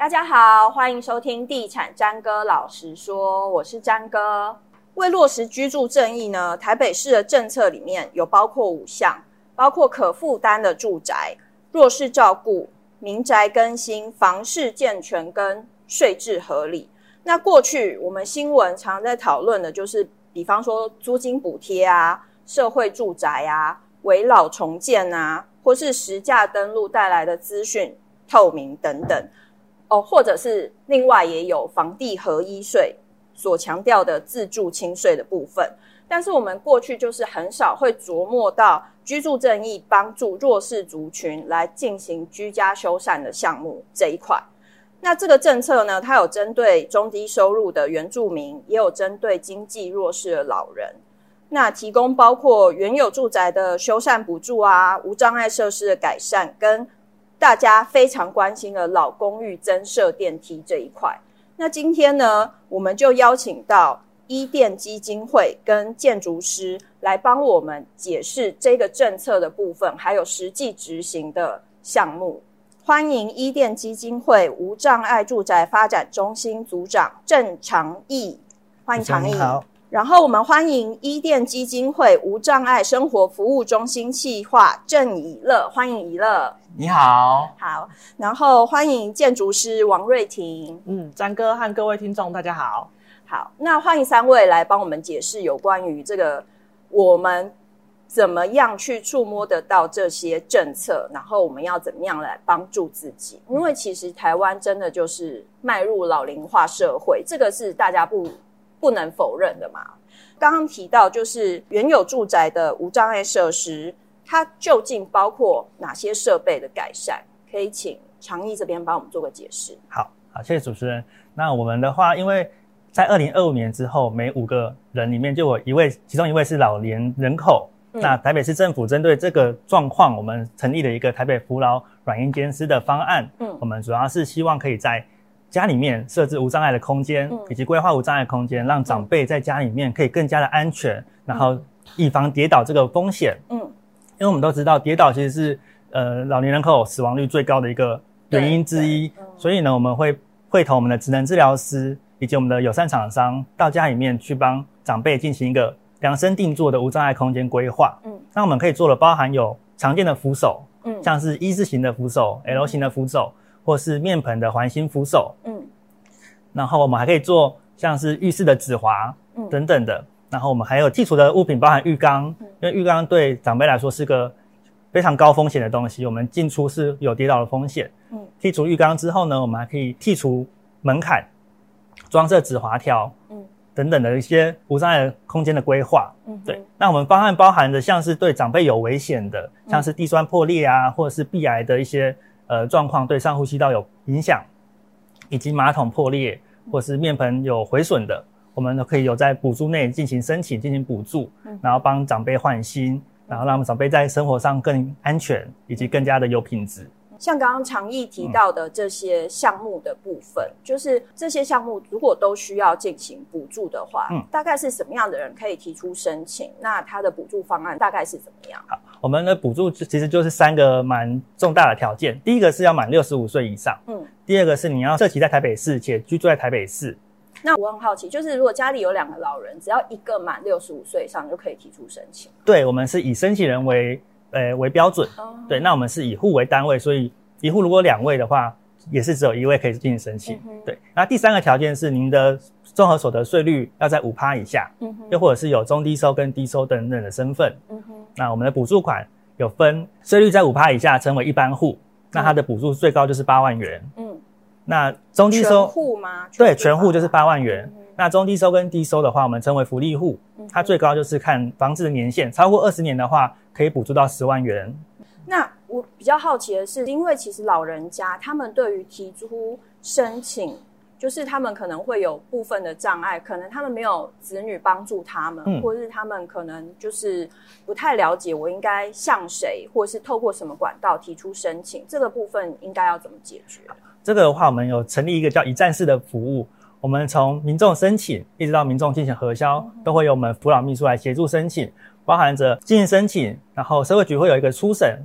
大家好，欢迎收听地产詹哥老实说，我是詹哥。为落实居住正义呢，台北市的政策里面有包括五项，包括可负担的住宅、弱势照顾、民宅更新、房市健全跟税制合理。那过去我们新闻常在讨论的就是，比方说租金补贴啊、社会住宅啊、危老重建啊，或是实价登录带来的资讯透明等等。哦，或者是另外也有房地合一税。所强调的自住轻税的部分，但是我们过去就是很少会琢磨到居住正义帮助弱势族群来进行居家修缮的项目这一块。那这个政策呢，它有针对中低收入的原住民，也有针对经济弱势的老人。那提供包括原有住宅的修缮补助啊，无障碍设施的改善，跟大家非常关心的老公寓增设电梯这一块。那今天呢，我们就邀请到伊甸基金会跟建筑师来帮我们解释这个政策的部分，还有实际执行的项目。欢迎伊甸基金会无障碍住宅发展中心组长郑长义，欢迎长义。好。然后我们欢迎伊甸基金会无障碍生活服务中心企划郑以乐，欢迎以乐。你好，好，然后欢迎建筑师王瑞婷。嗯，詹哥和各位听众，大家好。好，那欢迎三位来帮我们解释有关于这个我们怎么样去触摸得到这些政策，然后我们要怎么样来帮助自己？因为其实台湾真的就是迈入老龄化社会，这个是大家不不能否认的嘛。刚刚提到就是原有住宅的无障碍设施。它究竟包括哪些设备的改善？可以请长义这边帮我们做个解释。好，好，谢谢主持人。那我们的话，因为在二零二五年之后，每五个人里面就有一位，其中一位是老年人口。嗯、那台北市政府针对这个状况，我们成立了一个台北扶老软硬兼施的方案。嗯，我们主要是希望可以在家里面设置无障碍的空间，嗯、以及规划无障碍空间，让长辈在家里面可以更加的安全，嗯、然后以防跌倒这个风险。嗯。因为我们都知道，跌倒其实是呃老年人口死亡率最高的一个原因之一，所以呢，我们会会同我们的职能治疗师以及我们的友善厂商到家里面去帮长辈进行一个量身定做的无障碍空间规划。嗯，那我们可以做的包含有常见的扶手，嗯，像是一字形的扶手、L 型的扶手，或是面盆的环形扶手，嗯，然后我们还可以做像是浴室的止滑，嗯，等等的。然后我们还有剔除的物品，包含浴缸，因为浴缸对长辈来说是个非常高风险的东西，我们进出是有跌倒的风险。嗯，剔除浴缸之后呢，我们还可以剔除门槛，装设止滑条，嗯，等等的一些无障碍空间的规划。嗯，对。那我们方案包含的像是对长辈有危险的，像是地砖破裂啊，或者是壁癌的一些呃状况，对上呼吸道有影响，以及马桶破裂或是面盆有毁损的。我们都可以有在补助内进行申请，进行补助，然后帮长辈换新，然后让长辈在生活上更安全，以及更加的有品质。像刚刚常毅提到的这些项目的部分，嗯、就是这些项目如果都需要进行补助的话，嗯，大概是什么样的人可以提出申请？那他的补助方案大概是怎么样？好，我们的补助其实就是三个蛮重大的条件，第一个是要满六十五岁以上，嗯，第二个是你要涉及在台北市且居住在台北市。那我很好奇，就是如果家里有两个老人，只要一个满六十五岁以上就可以提出申请。对，我们是以申请人为呃为标准。哦。对，那我们是以户为单位，所以一户如果两位的话，也是只有一位可以进行申请。嗯、对，那第三个条件是您的综合所得税率要在五趴以下，嗯哼，又或者是有中低收跟低收等等的身份。嗯哼。那我们的补助款有分税率在五趴以下称为一般户，嗯、那它的补助最高就是八万元。嗯。那中低收户吗？对，全户就是八万元。嗯、那中低收跟低收的话，我们称为福利户，嗯、它最高就是看房子的年限，超过二十年的话，可以补助到十万元。那我比较好奇的是，因为其实老人家他们对于提出申请，就是他们可能会有部分的障碍，可能他们没有子女帮助他们，嗯、或者是他们可能就是不太了解我应该向谁，或是透过什么管道提出申请，这个部分应该要怎么解决？这个的话，我们有成立一个叫一站式的服务，我们从民众申请一直到民众进行核销，都会由我们辅老秘书来协助申请，包含着进行申请，然后社会局会有一个初审，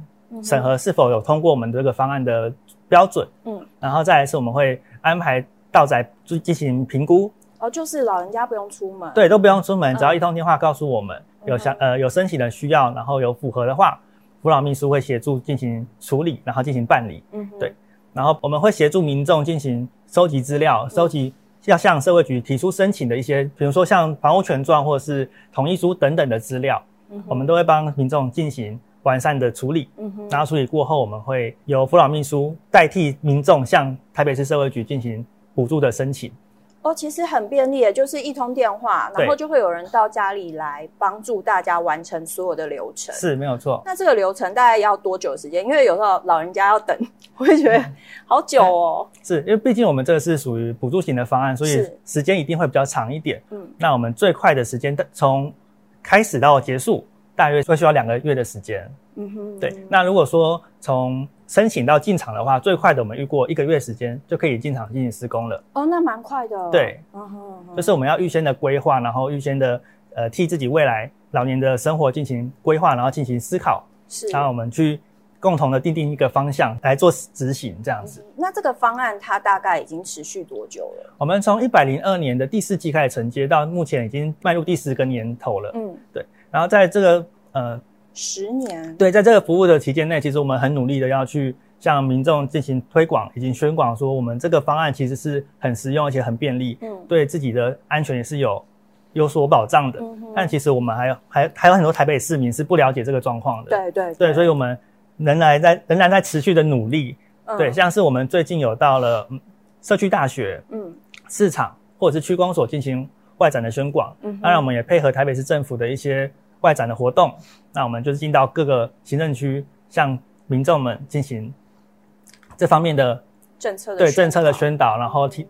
审核是否有通过我们这个方案的标准，嗯，然后再来是我们会安排到宅就进行评估。哦，就是老人家不用出门，对，都不用出门，只要一通电话告诉我们、嗯、有想呃有申请的需要，然后有符合的话，扶老秘书会协助进行处理，然后进行办理。嗯，对，然后我们会协助民众进行收集资料，收集要向社会局提出申请的一些，比如说像房屋权状或者是同意书等等的资料，嗯，我们都会帮民众进行完善的处理。嗯哼，然后处理过后，我们会由扶老秘书代替民众向台北市社会局进行补助的申请。哦，其实很便利，就是一通电话，然后就会有人到家里来帮助大家完成所有的流程。是，没有错。那这个流程大概要多久时间？因为有时候老人家要等，我会觉得好久哦。是因为毕竟我们这个是属于补助型的方案，所以时间一定会比较长一点。嗯，那我们最快的时间从开始到结束，大约会需要两个月的时间。嗯哼，对。那如果说从申请到进场的话，最快的我们预过一个月时间就可以进场进行施工了。哦，那蛮快的。对，嗯哼，就是我们要预先的规划，然后预先的呃替自己未来老年的生活进行规划，然后进行思考，是，然后我们去共同的定定一个方向来做执行，这样子。嗯。那这个方案它大概已经持续多久了？我们从一百零二年的第四季开始承接，到目前已经迈入第十个年头了。嗯，对。然后在这个呃。十年，对，在这个服务的期间内，其实我们很努力的要去向民众进行推广，以及宣广说我们这个方案其实是很实用而且很便利，嗯，对自己的安全也是有有所保障的。嗯，但其实我们还有还还有很多台北市民是不了解这个状况的。对对对，对，所以我们仍然在仍然在持续的努力。嗯，对，像是我们最近有到了社区大学、嗯，市场或者是区公所进行外展的宣广。嗯，当然我们也配合台北市政府的一些。外展的活动，那我们就是进到各个行政区，向民众们进行这方面的政策的对政策的宣导，然后提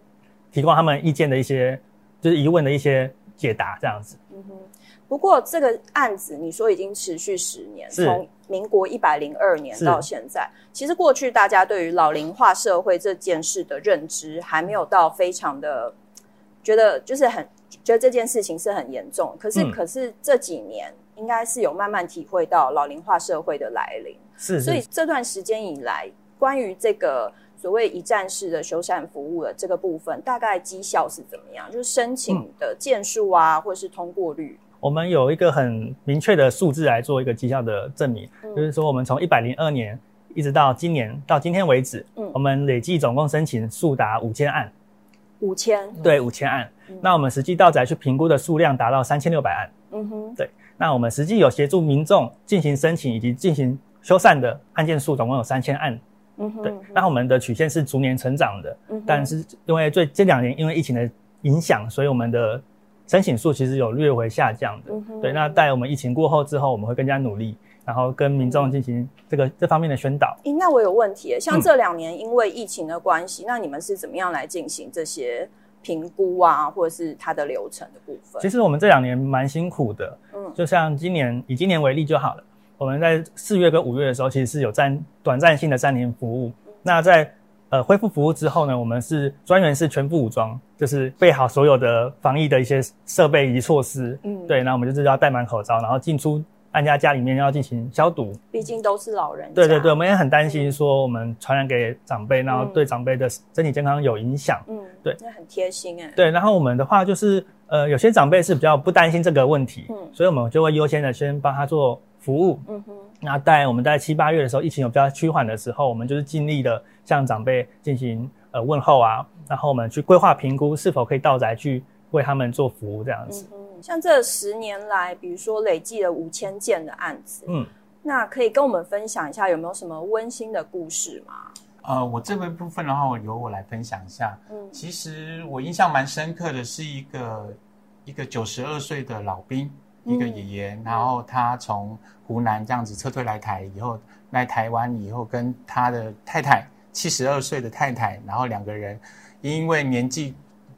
提供他们意见的一些就是疑问的一些解答，这样子。嗯哼。不过这个案子你说已经持续十年，从民国一百零二年到现在，其实过去大家对于老龄化社会这件事的认知还没有到非常的觉得就是很觉得这件事情是很严重。可是、嗯、可是这几年。应该是有慢慢体会到老龄化社会的来临，是，是，所以这段时间以来，关于这个所谓一站式的修缮服务的这个部分，大概绩效是怎么样？就是申请的件数啊，嗯、或者是通过率。我们有一个很明确的数字来做一个绩效的证明，嗯、就是说我们从一百零二年一直到今年到今天为止，嗯，我们累计总共申请数达五千案，五千，对，五千案。嗯、那我们实际到宅去评估的数量达到三千六百案，嗯哼，对。那我们实际有协助民众进行申请以及进行修缮的案件数，总共有三千案。嗯哼，对。那我们的曲线是逐年成长的，嗯，但是因为最这两年因为疫情的影响，所以我们的申请数其实有略微下降的。嗯哼，对。那在我们疫情过后之后，我们会更加努力，然后跟民众进行这个这方面的宣导。诶，那我有问题，像这两年因为疫情的关系，嗯，那你们是怎么样来进行这些？评估啊，或者是它的流程的部分。其实我们这两年蛮辛苦的，嗯，就像今年以今年为例就好了。我们在四月跟五月的时候，其实是有暂短暂性的暂停服务。嗯、那在呃恢复服务之后呢，我们是专员是全副武装，就是备好所有的防疫的一些设备以及措施。嗯，对，那我们就是要戴满口罩，然后进出。大家家里面要进行消毒，毕竟都是老人。对对对，我们也很担心说我们传染给长辈，嗯，然后对长辈的身体健康有影响。嗯，对，那很贴心哎。对，然后我们的话就是，呃，有些长辈是比较不担心这个问题，嗯，所以我们就会优先的先帮他做服务。嗯哼，那在我们在七八月的时候，疫情有比较趋缓的时候，我们就是尽力的向长辈进行呃问候啊，然后我们去规划评估是否可以到宅去为他们做服务这样子。嗯像这十年来，比如说累计了五千件的案子，嗯，那可以跟我们分享一下有没有什么温馨的故事吗？呃，我这个部分的话，由我来分享一下。嗯，其实我印象蛮深刻的是一个一个九十二岁的老兵，一个爷爷，嗯，然后他从湖南这样子撤退来台以后，来台湾以后，跟他的太太七十二岁的太太，然后两个人因为年纪。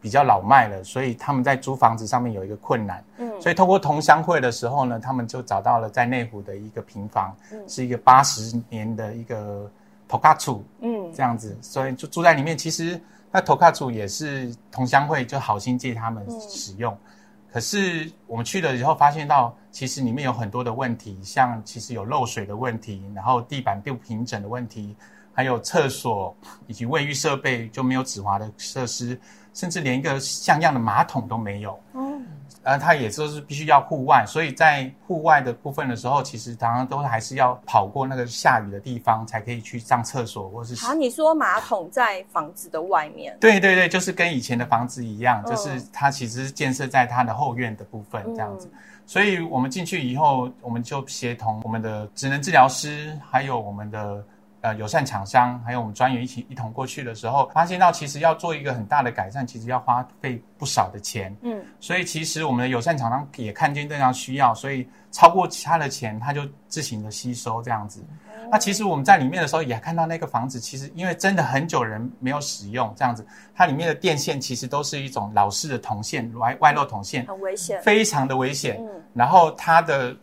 比较老迈了，所以他们在租房子上面有一个困难。嗯，所以通过同乡会的时候呢，他们就找到了在内湖的一个平房，嗯，是一个八十年的一个头卡厝，嗯，这样子，所以就住在里面。其实那头卡厝也是同乡会就好心借他们使用，嗯，可是我们去了以后发现到，其实里面有很多的问题，像其实有漏水的问题，然后地板不平整的问题。还有厕所以及卫浴设备就没有止滑的设施，甚至连一个像样的马桶都没有。嗯，呃，它也就是必须要户外，所以在户外的部分的时候，其实常常都还是要跑过那个下雨的地方才可以去上厕所，或是。啊，你说马桶在房子的外面？对对对，就是跟以前的房子一样，就是它其实是建设在它的后院的部分这样子。嗯所以我们进去以后，我们就协同我们的职能治疗师，还有我们的呃友善厂商，还有我们专员一起一同过去的时候，发现到其实要做一个很大的改善，其实要花费不少的钱。嗯，所以其实我们的友善厂商也看见这样需要，所以超过其他的钱，他就自行的吸收这样子。那其实我们在里面的时候也看到那个房子，其实因为真的很久人没有使用，这样子，它里面的电线其实都是一种老式的铜线，外外露铜线，很危险，非常的危险。嗯，然后它的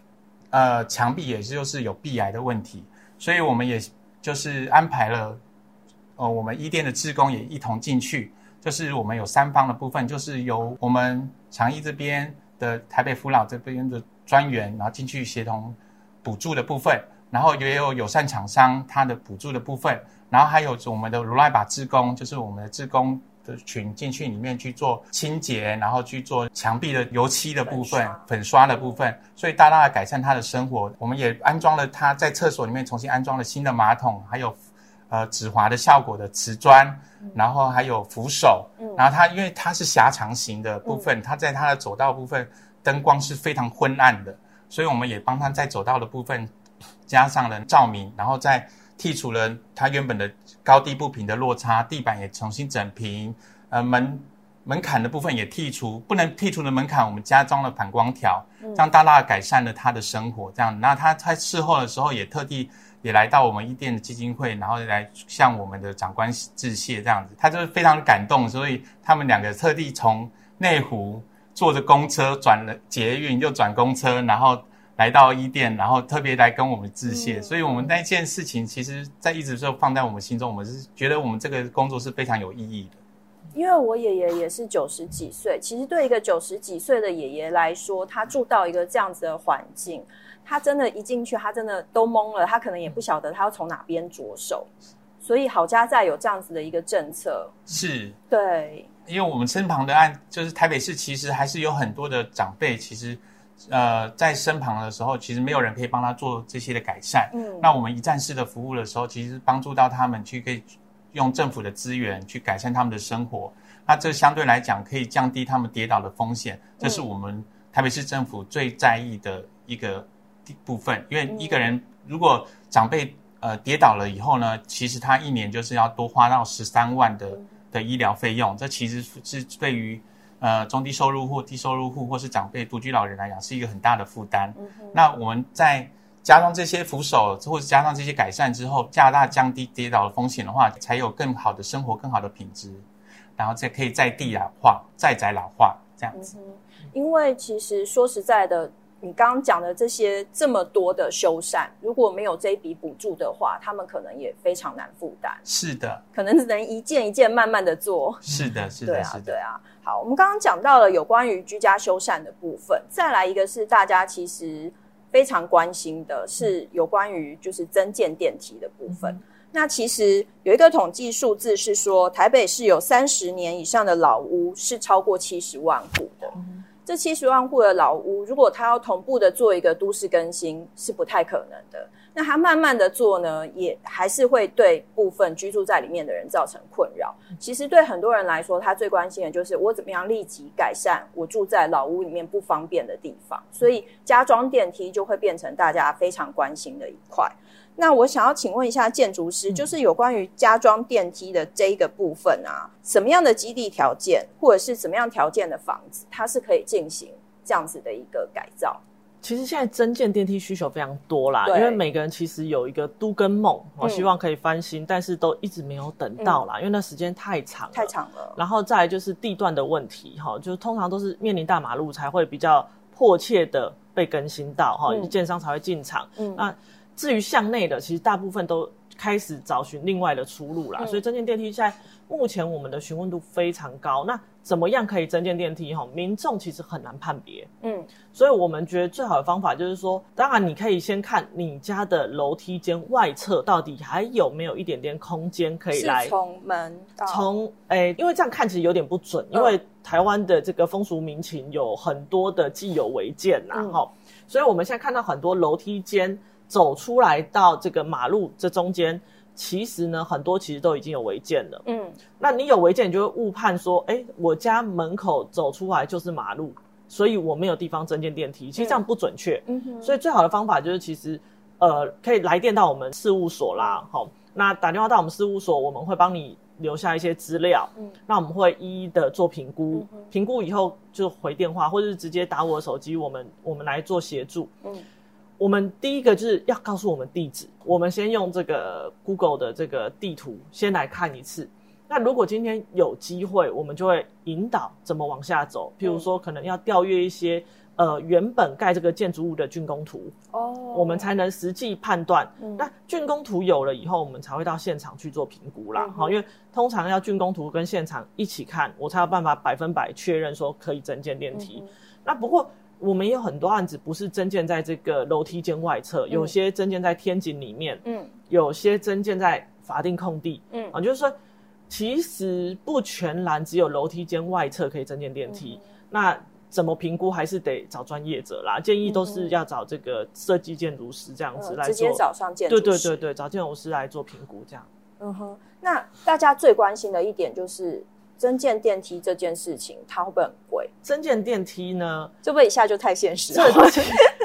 呃墙壁也就是有壁癌的问题，所以我们也就是安排了，呃，我们一店的志工也一同进去，就是我们有三方的部分，就是由我们长义这边的台北福老这边的专员，然后进去协同补助的部分。然后也有友善厂商他的补助的部分，然后还有我们的如来把志工，就是我们的志工的群进去里面去做清洁，然后去做墙壁的油漆的部分、粉刷，的部分，所以大大的改善他的生活。我们也安装了他在厕所里面重新安装了新的马桶，还有呃止滑的效果的瓷砖，然后还有扶手。然后他因为它是狭长型的部分，它在他的走道部分灯光是非常昏暗的，所以我们也帮他在走道的部分。加上了照明，然后再剔除了他原本的高低不平的落差，地板也重新整平，呃，门门槛的部分也剔除，不能剔除的门槛我们加装了反光条，这样大大改善了他的生活。这样，那他在事后的时候也特地也来到我们一店的基金会，然后来向我们的长官致谢，这样子，他就是非常感动，所以他们两个特地从内湖坐着公车转了捷运，又转公车，然后。来到伊甸，然后特别来跟我们致谢，嗯、所以我们那件事情，其实在一直就放在我们心中，我们是觉得我们这个工作是非常有意义的。因为我爷爷也是九十几岁，其实对一个九十几岁的爷爷来说，他住到一个这样子的环境，他真的，一进去，他真的都懵了，他可能也不晓得他要从哪边着手。所以好家在有这样子的一个政策，是对，因为我们身旁的案，就是台北市，其实还是有很多的长辈，其实。呃，在身旁的时候，其实没有人可以帮他做这些的改善。嗯，那我们一站式的服务的时候，其实帮助到他们去可以用政府的资源去改善他们的生活。那这相对来讲可以降低他们跌倒的风险，这是我们台北市政府最在意的一个部分。因为一个人如果长辈呃跌倒了以后呢，其实他一年就是要多花到十三万的的医疗费用。这其实是对于呃，中低收入户、低收入户或是长辈独居老人来讲，是一个很大的负担。嗯、那我们在加上这些扶手，或者加上这些改善之后，加大降低跌倒的风险的话，才有更好的生活、更好的品质，然后再可以在地老化、在宅老化这样子。嗯、因为其实说实在的。你刚刚讲的这些这么多的修缮，如果没有这一笔补助的话，他们可能也非常难负担。是的，可能只能一件一件慢慢的做。是的，是的，对啊，是的，对啊。好，我们刚刚讲到了有关于居家修缮的部分，再来一个是大家其实非常关心的，是有关于就是增建电梯的部分。嗯、那其实有一个统计数字是说，台北市有三十年以上的老屋是超过七十万户的。嗯这七十万户的老屋，如果他要同步的做一个都市更新，是不太可能的。那他慢慢的做呢，也还是会对部分居住在里面的人造成困扰。其实对很多人来说，他最关心的就是我怎么样立即改善我住在老屋里面不方便的地方。所以加装电梯就会变成大家非常关心的一块。那我想要请问一下建筑师，就是有关于加装电梯的这一个部分啊，什么样的基地条件，或者是什么样条件的房子，它是可以进行这样子的一个改造？其实现在增建电梯需求非常多啦，因为每个人其实有一个都跟梦，我、嗯、希望可以翻新，但是都一直没有等到啦，嗯、因为那时间太长了，太长了。然后再来就是地段的问题，哈，就通常都是面临大马路才会比较迫切的被更新到，哈、嗯，建商才会进场，嗯，那。至于向内的，其实大部分都开始找寻另外的出路啦。嗯、所以增建电梯现在目前我们的询问度非常高。那怎么样可以增建电梯？哈，民众其实很难判别。嗯，所以我们觉得最好的方法就是说，当然你可以先看你家的楼梯间外侧到底还有没有一点点空间可以来从门从诶，因为这样看其实有点不准，因为台湾的这个风俗民情有很多的既有违建呐，哈、嗯，所以我们现在看到很多楼梯间走出来到这个马路这中间。其实呢，很多其实都已经有违建了。嗯，那你有违建，你就会误判说，哎，我家门口走出来就是马路，所以我没有地方增建电梯。其实这样不准确。嗯哼。所以最好的方法就是，其实，呃，可以来电到我们事务所啦。好，那打电话到我们事务所，我们会帮你留下一些资料。嗯。那我们会一一的做评估，评估以后就回电话，或者是直接打我的手机，我们我们来做协助。嗯。我们第一个就是要告诉我们地址，我们先用这个 Google 的这个地图先来看一次。那如果今天有机会，我们就会引导怎么往下走。譬如说，可能要调阅一些呃原本盖这个建筑物的竣工图哦，我们才能实际判断。那竣工图有了以后，我们才会到现场去做评估啦。好，因为通常要竣工图跟现场一起看，我才有办法百分百确认说可以增建电梯。那不过。我们也有很多案子不是增建在这个楼梯间外侧，有些增建在天井里面，嗯，有些增建在法定空地，嗯啊，就是说，其实不全然只有楼梯间外侧可以增建电梯，嗯、那怎么评估还是得找专业者啦。建议都是要找这个设计建筑师这样子来做，直接找上建筑师，对对对对，找建筑师来做评估这样。嗯哼，那大家最关心的一点就是。增建电梯这件事情，它会不会很贵？增建电梯呢，这不一下就太现实了。这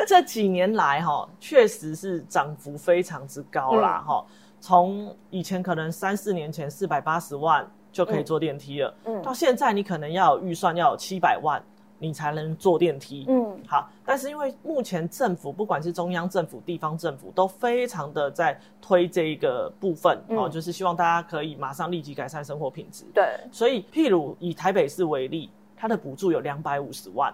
这几年来，哈，确实是涨幅非常之高啦，哈、嗯。从以前可能三四年前四百八十万就可以坐电梯了，嗯，到现在你可能要有预算要有七百万。你才能坐电梯，嗯，好，但是因为目前政府不管是中央政府、地方政府都非常的在推这一个部分，哦、嗯，就是希望大家可以马上立即改善生活品质，对，所以譬如以台北市为例，它的补助有两百五十万，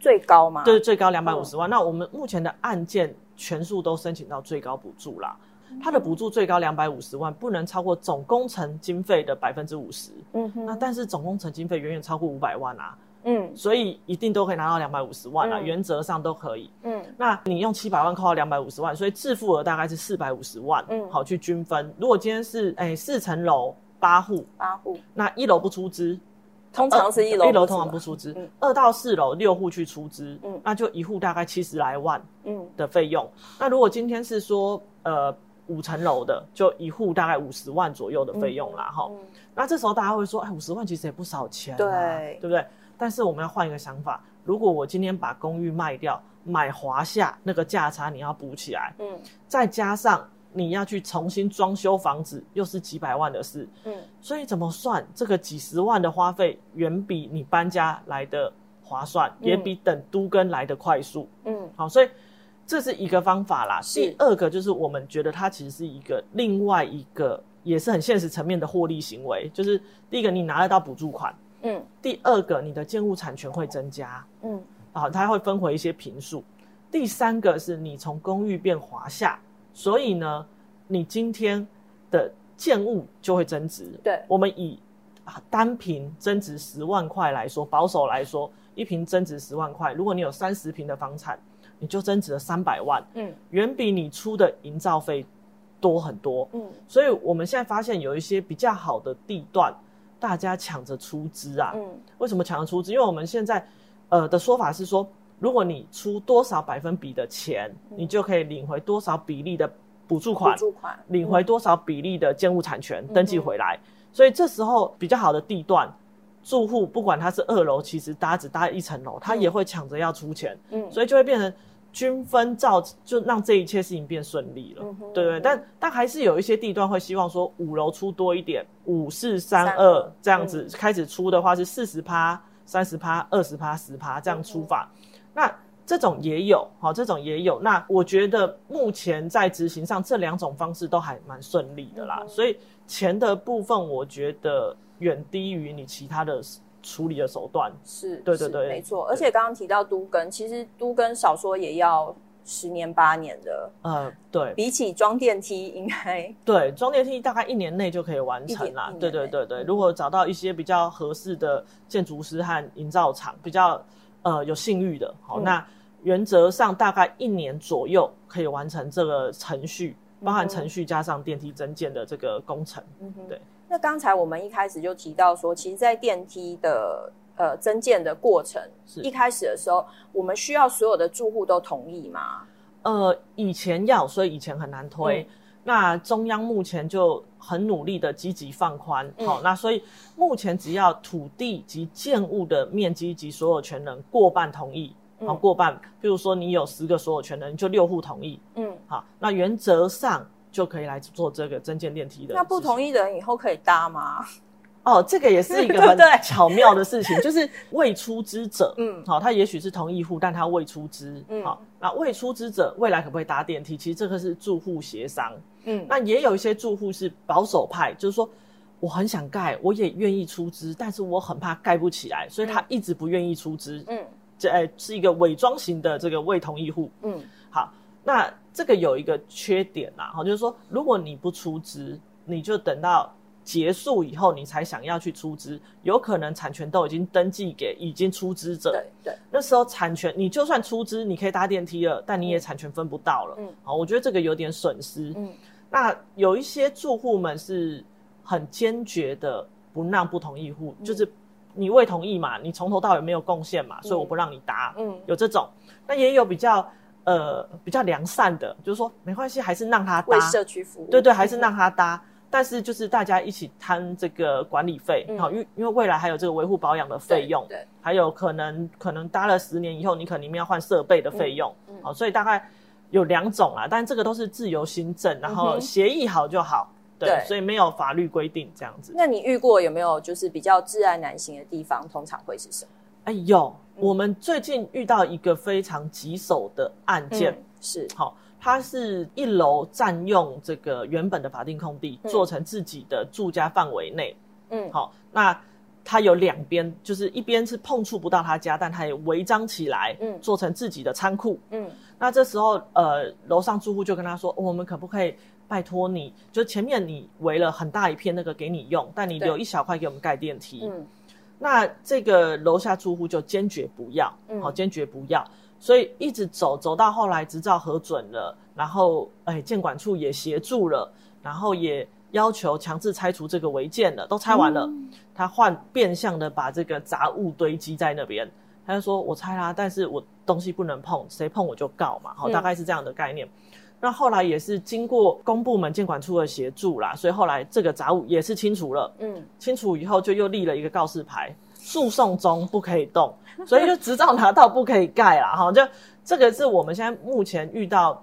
最高吗？对，最高两百五十万。嗯、那我们目前的案件全数都申请到最高补助啦，它的补助最高两百五十万，不能超过总工程经费的百分之五十，嗯哼，那但是总工程经费远远超过五百万啊。嗯，所以一定都可以拿到两百五十万啊，嗯、原则上都可以。嗯，那你用七百万扣到两百五十万，所以自付额大概是四百五十万。嗯，好去均分。如果今天是哎四层楼八户，八户，那一楼不出资，通常是一楼，一楼通常不出资。嗯，二到四楼六户去出资，嗯，那就一户大概七十来万，嗯的费用。嗯、那如果今天是说呃五层楼的，就一户大概五十万左右的费用啦。哈、嗯，那这时候大家会说，哎，五十万其实也不少钱，啊，对，对不对？但是我们要换一个想法，如果我今天把公寓卖掉，买华夏那个价差你要补起来，嗯，再加上你要去重新装修房子，又是几百万的事，嗯，所以怎么算？这个几十万的花费，远比你搬家来的划算，嗯、也比等都跟来的快速，嗯，好，所以这是一个方法啦。第二个就是我们觉得它其实是一个另外一个也是很现实层面的获利行为，就是第一个你拿得到补助款。嗯，第二个，你的建物产权会增加，嗯，啊，它会分回一些平数。第三个是你从公寓变华夏，所以呢，你今天的建物就会增值。对，我们以啊单平增值十万块来说，保守来说，一平增值十万块，如果你有三十平的房产，你就增值了三百万，嗯，远比你出的营造费多很多，嗯，所以我们现在发现有一些比较好的地段。大家抢着出资啊！嗯，为什么抢着出资？因为我们现在，呃的说法是说，如果你出多少百分比的钱，嗯、你就可以领回多少比例的补助款，补助款，领回多少比例的建物产权、嗯、登记回来。所以这时候比较好的地段，住户不管他是二楼，其实搭只搭一层楼，他也会抢着要出钱。嗯，所以就会变成。均分照就让这一切事情变顺利了，嗯、对不对？但但还是有一些地段会希望说五楼出多一点，五四三二这样子开始出的话是四十趴、三十趴、二十趴、十趴这样出法。嗯、那这种也有，好，这种也有。那我觉得目前在执行上这两种方式都还蛮顺利的啦，嗯、所以钱的部分我觉得远低于你其他的。处理的手段是，对对对，没错。而且刚刚提到都更，其实都更少说也要十年八年的。呃，对，比起装电梯应该对装电梯大概一年内就可以完成啦。对对对对，如果找到一些比较合适的建筑师和营造厂，比较呃有信誉的，好，嗯、那原则上大概一年左右可以完成这个程序，包含程序加上电梯增建的这个工程。对。那刚才我们一开始就提到说，其实，在电梯的呃增建的过程，是一开始的时候，我们需要所有的住户都同意吗？呃，以前要，所以以前很难推。嗯、那中央目前就很努力的积极放宽，好、嗯，那所以目前只要土地及建物的面积及所有权人过半同意，好、嗯、过半，比如说你有十个所有权人，就六户同意，嗯，好，那原则上。就可以来做这个增建电梯的。那不同意的人以后可以搭吗？哦，这个也是一个很 巧妙的事情，就是未出资者，嗯，好，他也许是同意户，但他未出资，嗯，好，那未出资者未来可不可以搭电梯？其实这个是住户协商，嗯，那也有一些住户是保守派，就是说我很想盖，我也愿意出资，但是我很怕盖不起来，所以他一直不愿意出资，嗯，这哎是一个伪装型的这个未同意户，嗯，好，那。这个有一个缺点啦，哈，就是说，如果你不出资，你就等到结束以后，你才想要去出资，有可能产权都已经登记给已经出资者。对对。那时候产权，你就算出资，你可以搭电梯了，但你也产权分不到了。嗯。好，我觉得这个有点损失。嗯。那有一些住户们是很坚决的不让不同意户，嗯、就是你未同意嘛，你从头到尾没有贡献嘛，所以我不让你搭。嗯。有这种，那也有比较。呃，比较良善的，就是说没关系，还是让他搭。为社区服务。对对，还是让他搭，嗯、但是就是大家一起摊这个管理费，好、嗯，因因为未来还有这个维护保养的费用，对，对还有可能可能搭了十年以后，你可能要换设备的费用，嗯，好、嗯，所以大概有两种啊，但这个都是自由行政，然后协议好就好，对，对所以没有法律规定这样子。那你遇过有没有就是比较窒碍难行的地方？通常会是什么？哎有，我们最近遇到一个非常棘手的案件。嗯是好，它是一楼占用这个原本的法定空地，嗯、做成自己的住家范围内。嗯，好，那它有两边，就是一边是碰触不到他家，但它也违章起来，嗯，做成自己的仓库。嗯，那这时候，呃，楼上住户就跟他说，我们可不可以拜托你，就前面你围了很大一片那个给你用，但你留一小块给我们盖电梯。嗯，那这个楼下住户就坚决不要，嗯，好，坚决不要。所以一直走走到后来，执照核准了，然后哎，建管处也协助了，然后也要求强制拆除这个违建了，都拆完了，嗯、他换变相的把这个杂物堆积在那边，他就说我拆啦，但是我东西不能碰，谁碰我就告嘛，好，大概是这样的概念。嗯、那后来也是经过公部门监管处的协助啦，所以后来这个杂物也是清除了，嗯，清除以后就又立了一个告示牌。诉讼中不可以动，所以就执照拿到不可以盖啦。哈，就这个是我们现在目前遇到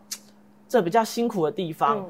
这比较辛苦的地方。嗯、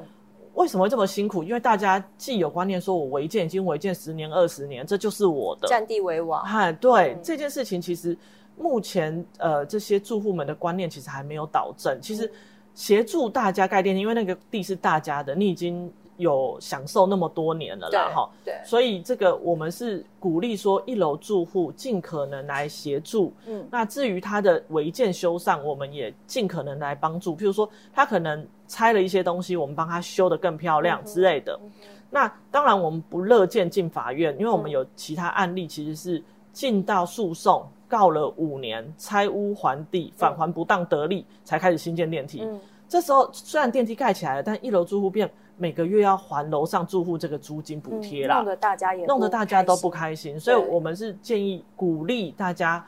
为什么会这么辛苦？因为大家既有观念说我违建已经违建十年二十年，这就是我的占地为王。哎，对、嗯、这件事情，其实目前呃这些住户们的观念其实还没有导正。其实协助大家盖电梯，因为那个地是大家的，你已经。有享受那么多年了啦，哈，对，所以这个我们是鼓励说一楼住户尽可能来协助，嗯，那至于他的违建修缮，我们也尽可能来帮助，譬如说他可能拆了一些东西，我们帮他修得更漂亮之类的。嗯嗯、那当然我们不乐见进法院，因为我们有其他案例，其实是进到诉讼告了五年，拆屋还地，返还不当得利，才开始新建电梯。嗯，这时候虽然电梯盖起来了，但一楼住户变。每个月要还楼上住户这个租金补贴啦，弄得大家也弄得大家都不开心，所以我们是建议鼓励大家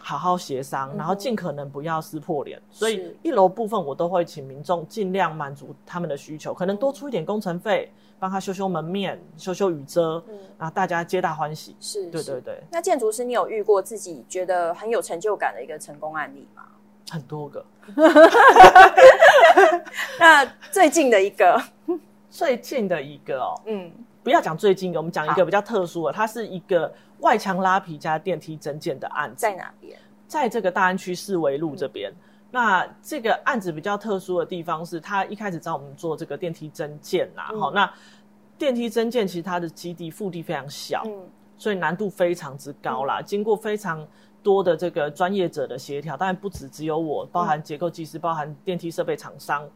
好好协商，然后尽可能不要撕破脸。所以一楼部分我都会请民众尽量满足他们的需求，可能多出一点工程费，帮他修修门面、修修雨遮，然后大家皆大欢喜。是，对对对。那建筑师，你有遇过自己觉得很有成就感的一个成功案例吗？很多个。那最近的一个。最近的一个哦，嗯，不要讲最近的，我们讲一个比较特殊的，它是一个外墙拉皮加电梯增建的案子，在哪边？在这个大安区四维路这边。嗯、那这个案子比较特殊的地方是，他一开始找我们做这个电梯增建啦，好、嗯，那电梯增建其实它的基地腹地非常小，嗯，所以难度非常之高啦。嗯、经过非常多的这个专业者的协调，当然不止只有我，包含结构技师，包含电梯设备厂商，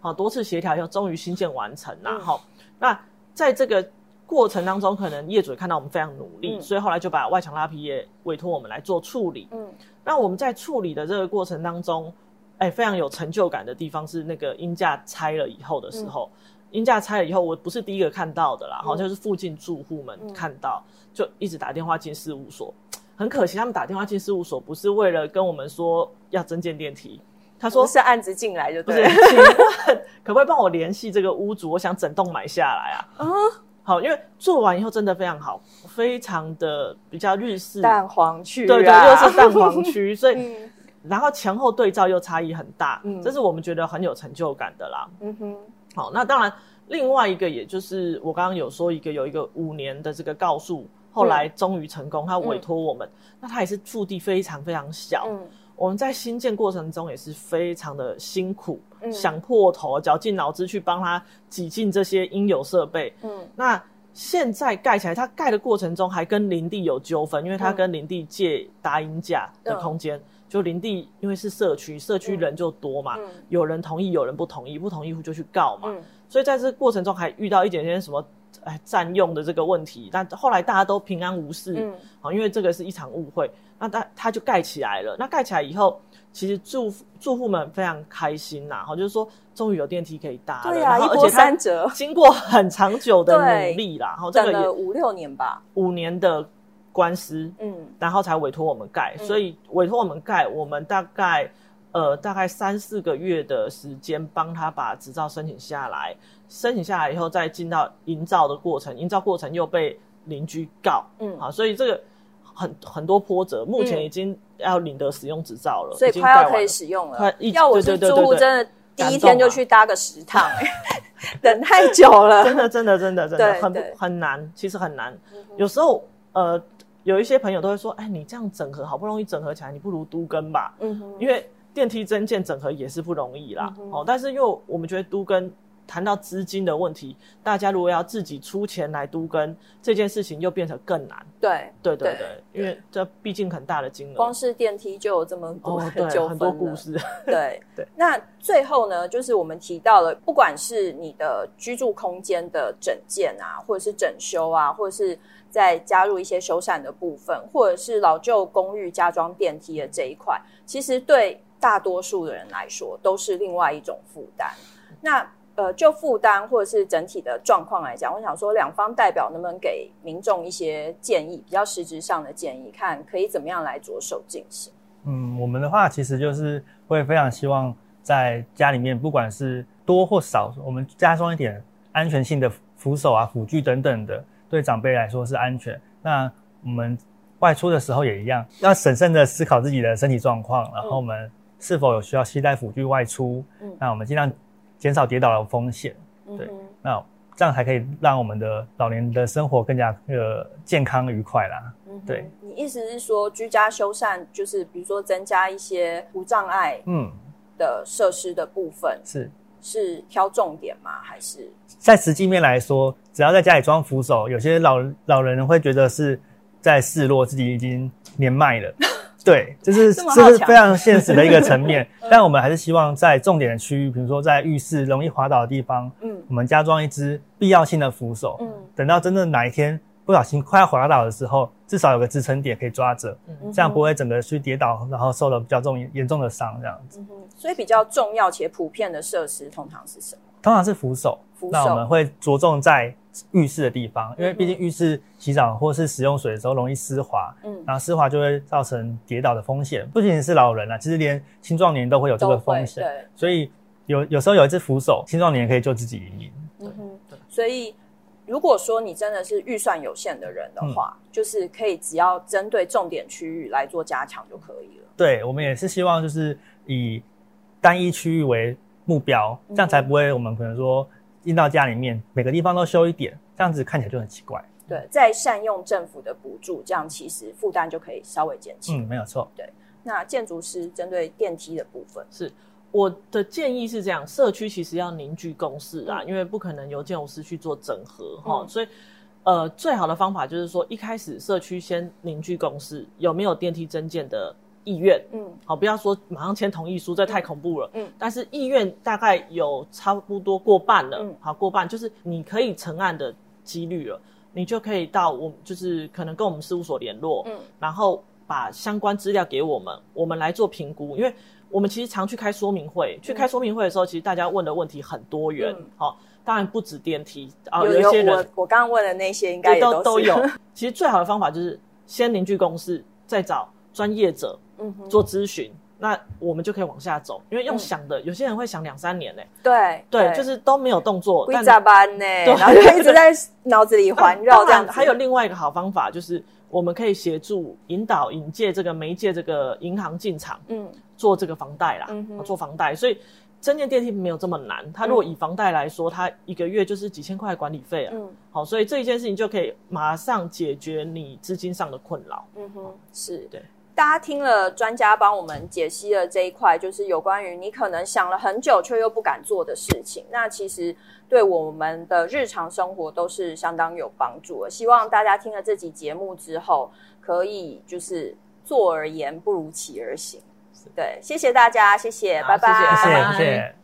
好多次协调以后，终于新建完成啦。好、嗯，那在这个过程当中，可能业主也看到我们非常努力，嗯、所以后来就把外墙拉皮也委托我们来做处理。嗯，那我们在处理的这个过程当中，哎，非常有成就感的地方是那个鹰架拆了以后的时候。嗯架拆了以后，我不是第一个看到的啦，好、嗯、就是附近住户们看到，嗯、就一直打电话进事务所。很可惜，他们打电话进事务所不是为了跟我们说要增建电梯，他说是案子进来就对，不是，请问 可不可以帮我联系这个屋主？我想整栋买下来啊。好，因为做完以后真的非常好，非常的比较日式。蛋黄区、啊，对对，又是蛋黄区，所以、嗯、然后前后对照又差异很大，嗯，这是我们觉得很有成就感的啦。嗯哼。好，那当然，另外一个也就是我刚刚有说一个有一个五年的这个告诉，后来终于成功，他委托我们，嗯、那他也是腹地非常非常小，嗯，我们在新建过程中也是非常的辛苦，嗯、想破头绞尽脑汁去帮他挤进这些应有设备，嗯，那现在盖起来，他盖的过程中还跟林地有纠纷，因为他跟林地借搭音架的空间。就林地，因为是社区，社区人就多嘛，嗯嗯、有人同意，有人不同意，不同意户就去告嘛。嗯、所以在这个过程中还遇到一点点什么，哎，占用的这个问题。但后来大家都平安无事，嗯，好，因为这个是一场误会。那他他就盖起来了。那盖起来以后，其实住住户们非常开心呐，哈，就是说终于有电梯可以搭了。对啊，一波三折，经过很长久的努力啦，然后，这个也五六年吧，五年的。官司，嗯，然后才委托我们盖，嗯、所以委托我们盖，我们大概，呃，大概三四个月的时间，帮他把执照申请下来，申请下来以后，再进到营造的过程，营造过程又被邻居告，嗯，好，所以这个很很多波折，目前已经要领得使用执照了，嗯、所以快要可以使用了。快要我是租户，真的第一天就去搭个十趟，等太久了，真的真的真的真的很很难，其实很难，嗯、有时候，呃。有一些朋友都会说：“哎，你这样整合好不容易整合起来，你不如都更吧。”嗯哼，因为电梯增建整合也是不容易啦。嗯、哦，但是因为我们觉得都更谈到资金的问题，大家如果要自己出钱来都跟这件事情，又变成更难。对对对对，因为这毕竟很大的金额，光是电梯就有这么多哦，对，很多故事。对 对，那最后呢，就是我们提到了，不管是你的居住空间的整建啊，或者是整修啊，或者是。再加入一些修缮的部分，或者是老旧公寓加装电梯的这一块，其实对大多数的人来说都是另外一种负担。那呃，就负担或者是整体的状况来讲，我想说两方代表能不能给民众一些建议，比较实质上的建议，看可以怎么样来着手进行。嗯，我们的话其实就是会非常希望在家里面，不管是多或少，我们加装一点安全性的扶手啊、辅具等等的。对长辈来说是安全。那我们外出的时候也一样，要审慎的思考自己的身体状况，然后我们是否有需要携带辅具外出。嗯，那我们尽量减少跌倒的风险。对，那这样才可以让我们的老年的生活更加呃健康愉快啦。嗯，对。你意思是说，居家修缮就是比如说增加一些无障碍嗯的设施的部分是。是挑重点吗？还是在实际面来说，只要在家里装扶手，有些老老人会觉得是在示弱，自己已经年迈了。对，这是这是非常现实的一个层面。但我们还是希望在重点的区域，比如说在浴室容易滑倒的地方，嗯，我们加装一支必要性的扶手，嗯，等到真的哪一天不小心快要滑倒的时候，至少有个支撑点可以抓着，嗯，这样不会整个去跌倒，然后受了比较重严重的伤这样子。嗯所以比较重要且普遍的设施通常是什么？通常是扶手。扶手。那我们会着重在浴室的地方，因为毕竟浴室洗澡或是使用水的时候容易湿滑，嗯，然后湿滑就会造成跌倒的风险。不仅仅是老人啊，其实连青壮年都会有这个风险。对。所以有有时候有一只扶手，青壮年可以救自己一命。嗯哼。所以如果说你真的是预算有限的人的话，嗯、就是可以只要针对重点区域来做加强就可以了。对，我们也是希望就是以。单一区域为目标，这样才不会我们可能说进到家里面每个地方都修一点，这样子看起来就很奇怪。对，再善用政府的补助，这样其实负担就可以稍微减轻。嗯，没有错。对，那建筑师针对电梯的部分，是我的建议是这样：社区其实要凝聚共识啊，嗯、因为不可能由建筑师去做整合哈，嗯、所以呃，最好的方法就是说，一开始社区先凝聚共识，有没有电梯增建的意愿？嗯，好，不要说马上签同意书，这太恐怖了。嗯，但是意愿大概有差不多过半了。嗯，好，过半就是你可以成案的几率了，你就可以到我就是可能跟我们事务所联络，嗯，然后把相关资料给我们，我们来做评估。因为我们其实常去开说明会，去开说明会的时候，其实大家问的问题很多元。好。当然不止电梯啊，有，一些人，我我刚刚问的那些应该都都有。其实最好的方法就是先凝聚共识，再找专业者做咨询，嗯、那我们就可以往下走。因为用想的，嗯、有些人会想两三年呢。对对，就是都没有动作，会咋办呢？对然后就一直在脑子里环绕这样子。还有另外一个好方法，就是我们可以协助引导引介这个媒介这个银行进场，嗯，做这个房贷啦，嗯哼，做房贷，所以。增建电梯没有这么难，它如果以房贷来说，它一个月就是几千块管理费啊。嗯，好，所以这一件事情就可以马上解决你资金上的困扰。嗯哼，是对。大家听了专家帮我们解析了这一块，就是有关于你可能想了很久却又不敢做的事情，那其实对我们的日常生活都是相当有帮助的。希望大家听了这集节目之后，可以就是坐而言不如起而行。对，谢谢大家，谢谢，拜拜，谢谢，谢谢。